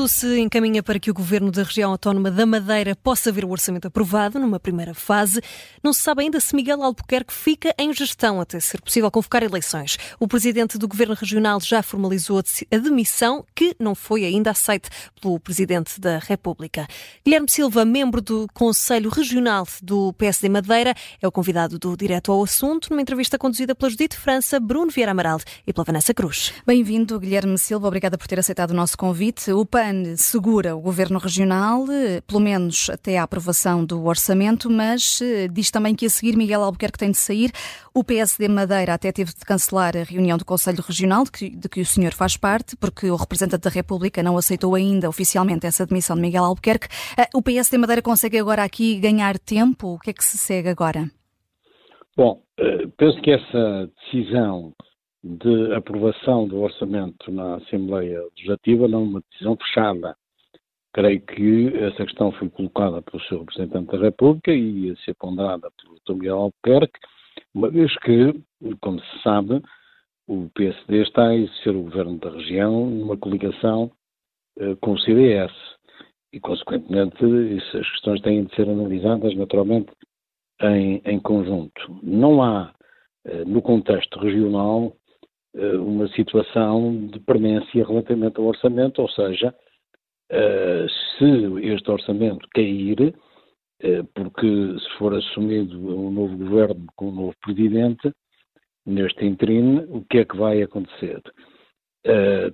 Tudo se encaminha para que o governo da região autónoma da Madeira possa ver o orçamento aprovado numa primeira fase. Não se sabe ainda se Miguel Albuquerque fica em gestão até ser possível convocar eleições. O presidente do governo regional já formalizou a demissão, que não foi ainda aceite pelo presidente da República. Guilherme Silva, membro do Conselho Regional do PSD Madeira, é o convidado do Direto ao Assunto, numa entrevista conduzida pela Judite França, Bruno Vieira Amaral e pela Vanessa Cruz. Bem-vindo, Guilherme Silva. Obrigada por ter aceitado o nosso convite. O PAN segura o governo regional, eh, pelo menos até à aprovação do orçamento, mas eh, diz também que a seguir Miguel Albuquerque tem de sair. O PSD Madeira até teve de cancelar a reunião do Conselho Regional, de que, de que o senhor faz parte, porque o representante da República não aceitou ainda oficialmente essa demissão de Miguel Albuquerque. Eh, o PSD Madeira consegue agora aqui ganhar tempo? O que é que se segue agora? Bom, penso que essa decisão de aprovação do orçamento na Assembleia Legislativa não uma decisão fechada. Creio que essa questão foi colocada pelo Sr. Representante da República e ia ser ponderada pelo Dr. Miguel Albuquerque, uma vez que, como se sabe, o PSD está a exercer o governo da região numa coligação eh, com o CDS e, consequentemente, essas questões têm de ser analisadas naturalmente em, em conjunto. Não há, eh, no contexto regional, uma situação de permanência relativamente ao orçamento, ou seja, eh, se este orçamento cair, eh, porque se for assumido um novo governo com um novo presidente, neste interino, o que é que vai acontecer?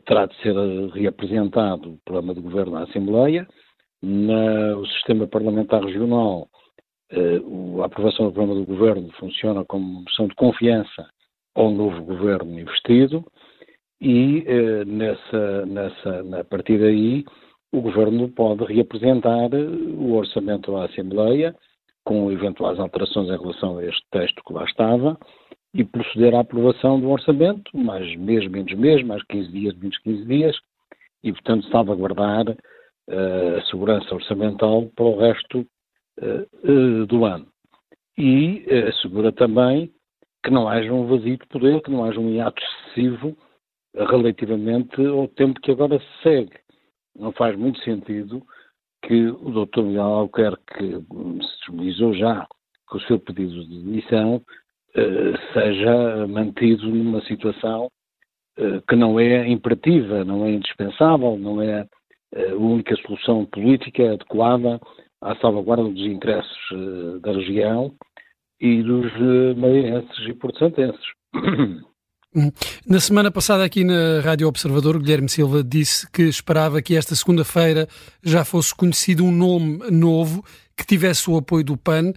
terá de ser reapresentado o programa de governo à Assembleia, no sistema parlamentar regional, a aprovação do programa do governo funciona como moção de confiança ao novo governo investido e eh, nessa, nessa, a partir daí o governo pode reapresentar o orçamento à Assembleia com eventuais alterações em relação a este texto que lá estava e proceder à aprovação do orçamento, mais mês, menos mês, mais 15 dias, menos 15 dias, e, portanto, salvaguardar uh, a segurança orçamental para o resto uh, uh, do ano. E assegura também que não haja um vazio de poder, que não haja um hiato excessivo relativamente ao tempo que agora se segue. Não faz muito sentido que o Dr. Miguel Albuquerque se disponibilizou já com o seu pedido de demissão eh, seja mantido numa situação eh, que não é imperativa, não é indispensável, não é eh, a única solução política adequada à salvaguarda dos interesses da região e dos uh, madeirenses e porto-santenses. Na semana passada, aqui na Rádio Observador, Guilherme Silva disse que esperava que esta segunda-feira já fosse conhecido um nome novo que tivesse o apoio do PAN.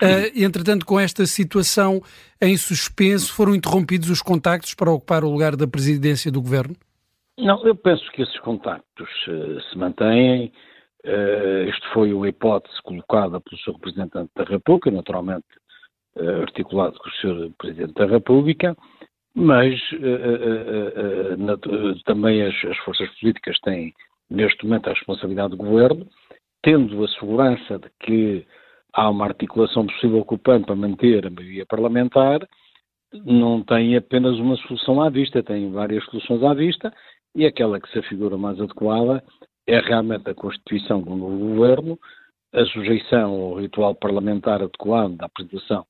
Uh, entretanto, com esta situação em suspenso, foram interrompidos os contactos para ocupar o lugar da presidência do governo? Não, eu penso que esses contactos uh, se mantêm. Uh, isto foi uma hipótese colocada pelo seu representante da República, naturalmente eh, articulado com o Sr. Presidente da República, mas uh, na, também as, as, forças políticas têm, neste momento, a responsabilidade do governo, tendo a segurança de que há uma articulação possível com o para manter a maioria parlamentar, não tem apenas uma solução à vista, tem várias soluções à vista, e aquela que se afigura mais adequada é realmente a constituição do novo governo, a sujeição ao ritual parlamentar adequado da apresentação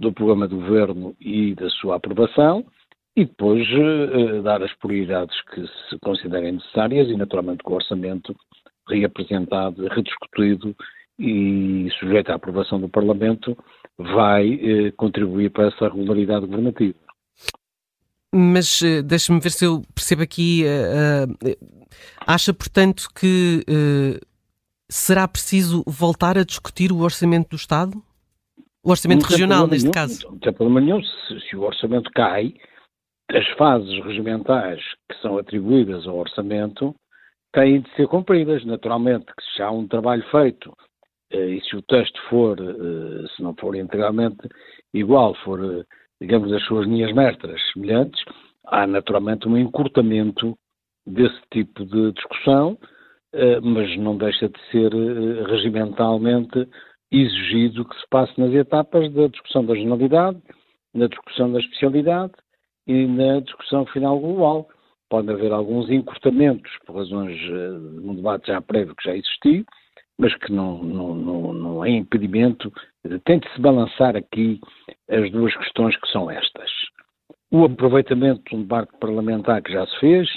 do programa do governo e da sua aprovação e depois uh, dar as prioridades que se considerem necessárias e, naturalmente, com o orçamento reapresentado, rediscutido e sujeito à aprovação do Parlamento, vai uh, contribuir para essa regularidade governativa. Mas uh, deixa-me ver se eu percebo aqui. acha, portanto, que será preciso voltar a discutir o orçamento do Estado? O orçamento regional, neste nenhum, caso. Não tem problema nenhum. Se, se, o orçamento cai, as fases regimentais que são atribuídas ao orçamento têm de ser cumpridas. Naturalmente, que se há um trabalho feito eh, e se o texto for, eh, se não for integralmente igual, for, eh, digamos, as suas linhas mestras semelhantes, há naturalmente um encurtamento desse tipo de discussão, mas não deixa de ser regimentalmente exigido que se passe nas etapas da discussão da regionalidade, na discussão da especialidade e na discussão final global. pode haver alguns encurtamentos por razões de um debate já prévio que já existiu, mas que não, não, não, não é impedimento. Tente-se balançar aqui as duas questões que são estas. O aproveitamento de um debate parlamentar que já se fez,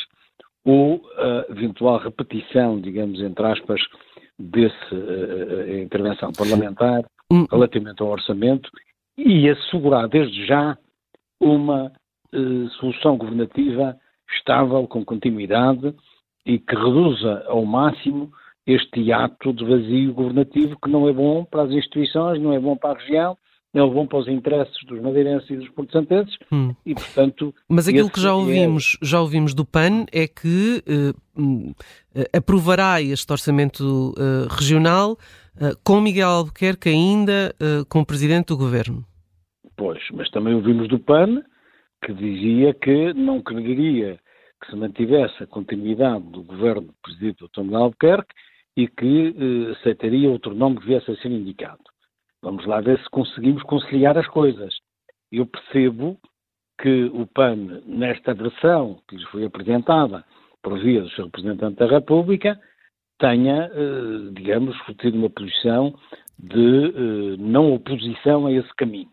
ou a eventual repetição, digamos, entre aspas, dessa uh, intervenção parlamentar relativamente ao orçamento e assegurar desde já uma uh, solução governativa estável, com continuidade e que reduza ao máximo este ato de vazio governativo que não é bom para as instituições, não é bom para a região, não bom para os interesses dos madeirenses e dos portugueses hum. e, portanto... Mas aquilo que já é ouvimos, é... já ouvimos do PAN é que uh, aprovará este orçamento uh, regional com Miguel Albuquerque ainda como presidente do governo. Pois, mas também ouvimos do PAN que dizia que não quereria que se mantivesse a continuidade do governo presidido por Dr. Albuquerque e que eh, aceitaria outro nome que viesse a ser indicado. Vamos lá ver se conseguimos conciliar as coisas. Eu percebo que o PAN, nesta versão que lhes foi apresentada por via do seu representante da República, tenha, eh, digamos, tido uma posição de eh, não oposição a esse caminho,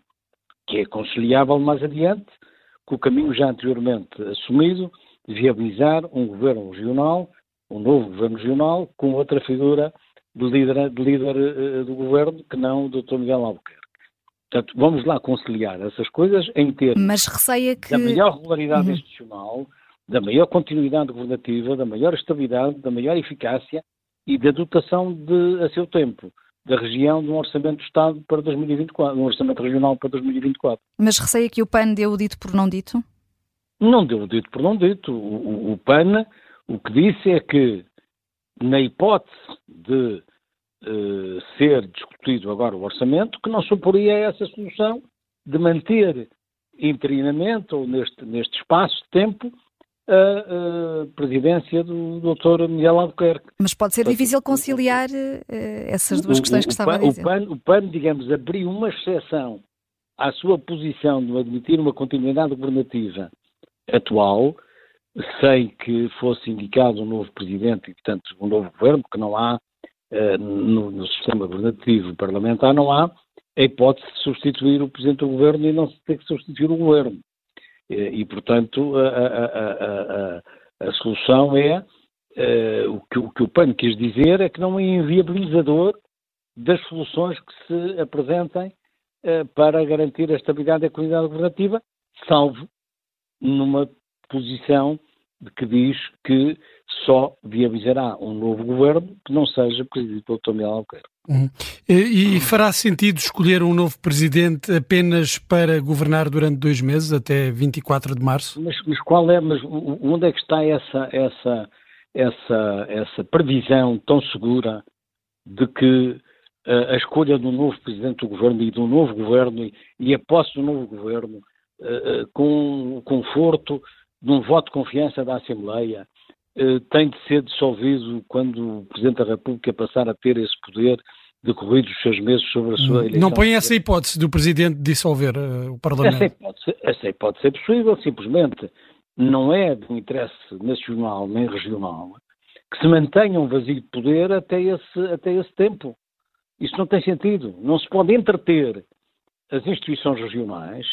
que é conciliável mais adiante com o caminho já anteriormente assumido de viabilizar um governo regional, um novo governo regional, com outra figura de líder, de líder uh, do governo que não o Dr. Miguel Albuquerque. Portanto, vamos lá conciliar essas coisas em termos Mas receia que... da maior regularidade uhum. institucional, da maior continuidade governativa, da maior estabilidade, da maior eficácia e da dotação de, a seu tempo da região de um orçamento do Estado para 2024, um orçamento regional para 2024. Mas receia que o PAN deu o dito por não dito? Não deu o dito por não dito. O, o, o PAN o que disse é que, na hipótese de uh, ser discutido agora o orçamento, que não suporia essa solução de manter interinamente ou neste, neste espaço de tempo a, a presidência do Dr. Miguel Albuquerque. Mas pode ser difícil conciliar uh, essas duas questões que estava a dizer. O PAN, o PAN, digamos, abriu uma exceção à sua posição de admitir uma continuidade governativa atual, sem que fosse indicado um novo presidente e, portanto, um novo governo, porque não há, uh, no, no, sistema governativo parlamentar, não há a hipótese de substituir o presidente do governo e não se ter que substituir o governo. E, portanto, a, a, a, a solução é uh, o, que, o, que, o PAN quis dizer é que não é inviabilizador das soluções que se apresentem uh, para garantir a estabilidade e a qualidade governativa, salvo numa posição de que diz que só viabilizará um novo governo que não seja presidido pelo Dr. Miguel Albuquerque. Uhum. E, e, fará sentido escolher um novo presidente apenas para governar durante dois meses, até 24 de março? Mas, mas qual é, mas onde é que está essa, essa, essa, essa previsão tão segura de que uh, a escolha de um novo presidente do governo e de um novo governo e, a posse do novo governo uh, uh, com o conforto de um voto de confiança da Assembleia eh, tem de ser dissolvido quando o Presidente da República passar a ter esse poder decorridos os seus meses sobre a sua eleição. Não põe essa hipótese do Presidente dissolver uh, o Parlamento? Essa hipótese, essa hipótese é possível, simplesmente não é de um interesse nacional nem regional que se mantenha um vazio de poder até esse, até esse tempo. Isso não tem sentido. Não se pode entreter as instituições regionais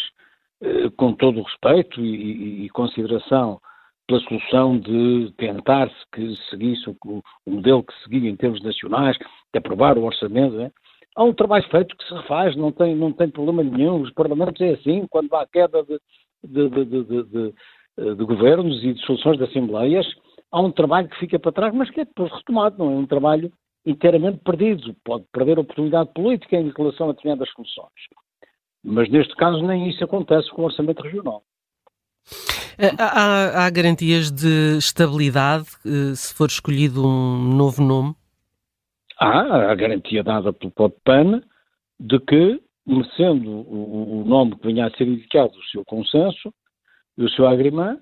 com todo o respeito e, e, consideração pela solução de tentar-se que seguisse o, o, modelo que seguia em termos nacionais, de aprovar o orçamento, né? há um trabalho feito que se refaz, não tem, não tem problema nenhum, os parlamentos é assim, quando há queda de, de, de, de, governos e de soluções de assembleias, há um trabalho que fica para trás, mas que é depois retomado, não é um trabalho inteiramente perdido, pode perder oportunidade política em relação a determinadas soluções. Mas neste caso nem isso acontece com o orçamento regional. Eh, há, há, garantias de estabilidade eh, se for escolhido um novo nome? Há a garantia dada pelo próprio PAN de que, merecendo o, o, nome que venha a ser indicado, o seu consenso e o seu agrimã,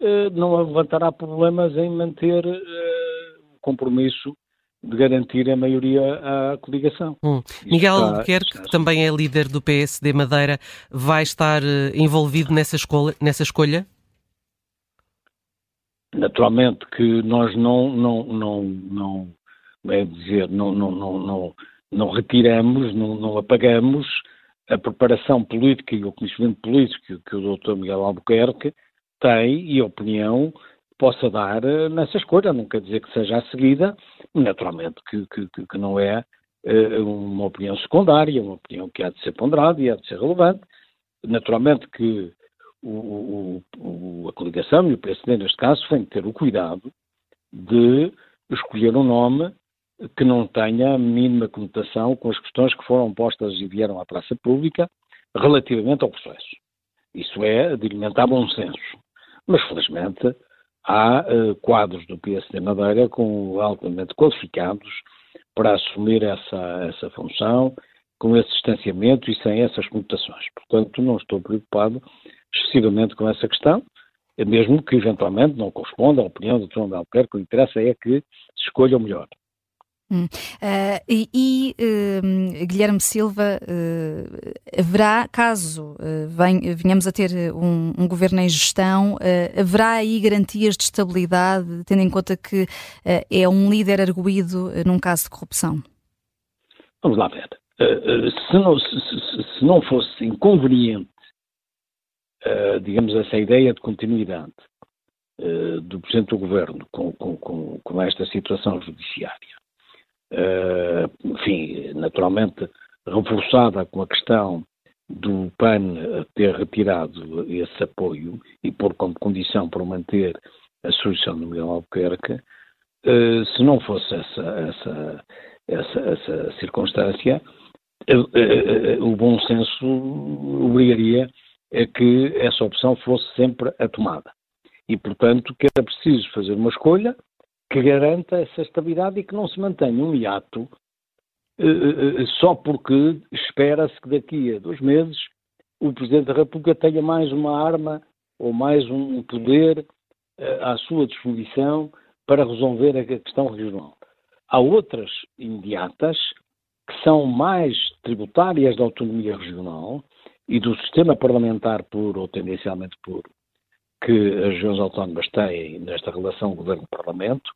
eh, não levantará problemas em manter o compromisso de garantir a maioria à coligação. Hum. Miguel está, Albuquerque, que também é líder do PSD Madeira, vai estar uh, envolvido nessa escolha, nessa escolha? Naturalmente que nós não, não, não, não é dizer, não, não, não, não, não retiramos, não, não apagamos a preparação política e o conhecimento político que, que o Dr. Miguel Albuquerque tem e a opinião possa dar uh, nessa escolha. Não quer dizer que seja a seguida, naturalmente que, que, que não é uh, uma opinião secundária, uma opinião que há de ser ponderada e há de ser relevante. Naturalmente que o, o, a coligação e o PSD, neste caso, têm que ter o cuidado de escolher um nome que não tenha a mínima conotação com as questões que foram postas e vieram à praça pública relativamente ao processo. Isso é de alimentar bom senso. Mas, felizmente, há uh, quadros do PSD Madeira com altamente qualificados para assumir essa, essa função, com esse distanciamento e sem essas conotações. Portanto, não estou preocupado excessivamente com essa questão, mesmo que eventualmente não corresponda à opinião do de Albuquerque, o que interessa é que se escolha o melhor. Uh, e, e uh, Guilherme Silva, uh, haverá, caso uh, venhamos a ter um, um, governo em gestão, haverá aí garantias de estabilidade, tendo em conta que é um líder arguído num caso de corrupção? Vamos lá ver. Se não, se, se, se, não fosse inconveniente, digamos, essa ideia de continuidade do Presidente do Governo com, com, com, com esta situação judiciária, enfim, naturalmente reforçada com a questão do PAN ter retirado esse apoio e pôr como condição para manter a solução do Miguel Albuquerque, uh, se não fosse essa, essa, essa, essa circunstância, uh, o bom senso obrigaria a que essa opção fosse sempre a tomada. E, portanto, que era preciso fazer uma escolha que garanta essa estabilidade e que não se mantenha um hiato uh, só porque espera-se que daqui a dois meses o Presidente da República tenha mais uma arma ou mais um poder à sua disposição para resolver a questão regional. Há outras imediatas que são mais tributárias da autonomia regional e do sistema parlamentar puro ou tendencialmente puro que as regiões autónomas têm nesta relação governo-parlamento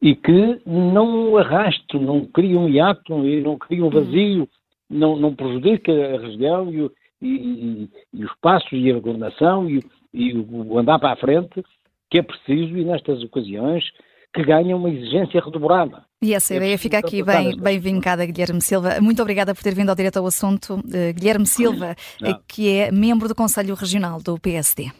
e que não arraste, não cria um hiato e não cria um vazio, não, não prejudica a região e, e, e os passos e a governação e, e, o andar para a frente que é preciso e nestas ocasiões que ganha uma exigência redobrada. E essa ideia é fica aqui bem, bem vincada, Guilherme Silva. Muito obrigada por ter vindo ao direto ao assunto. Uh, Guilherme Silva, não. que é membro do Conselho Regional do PSD.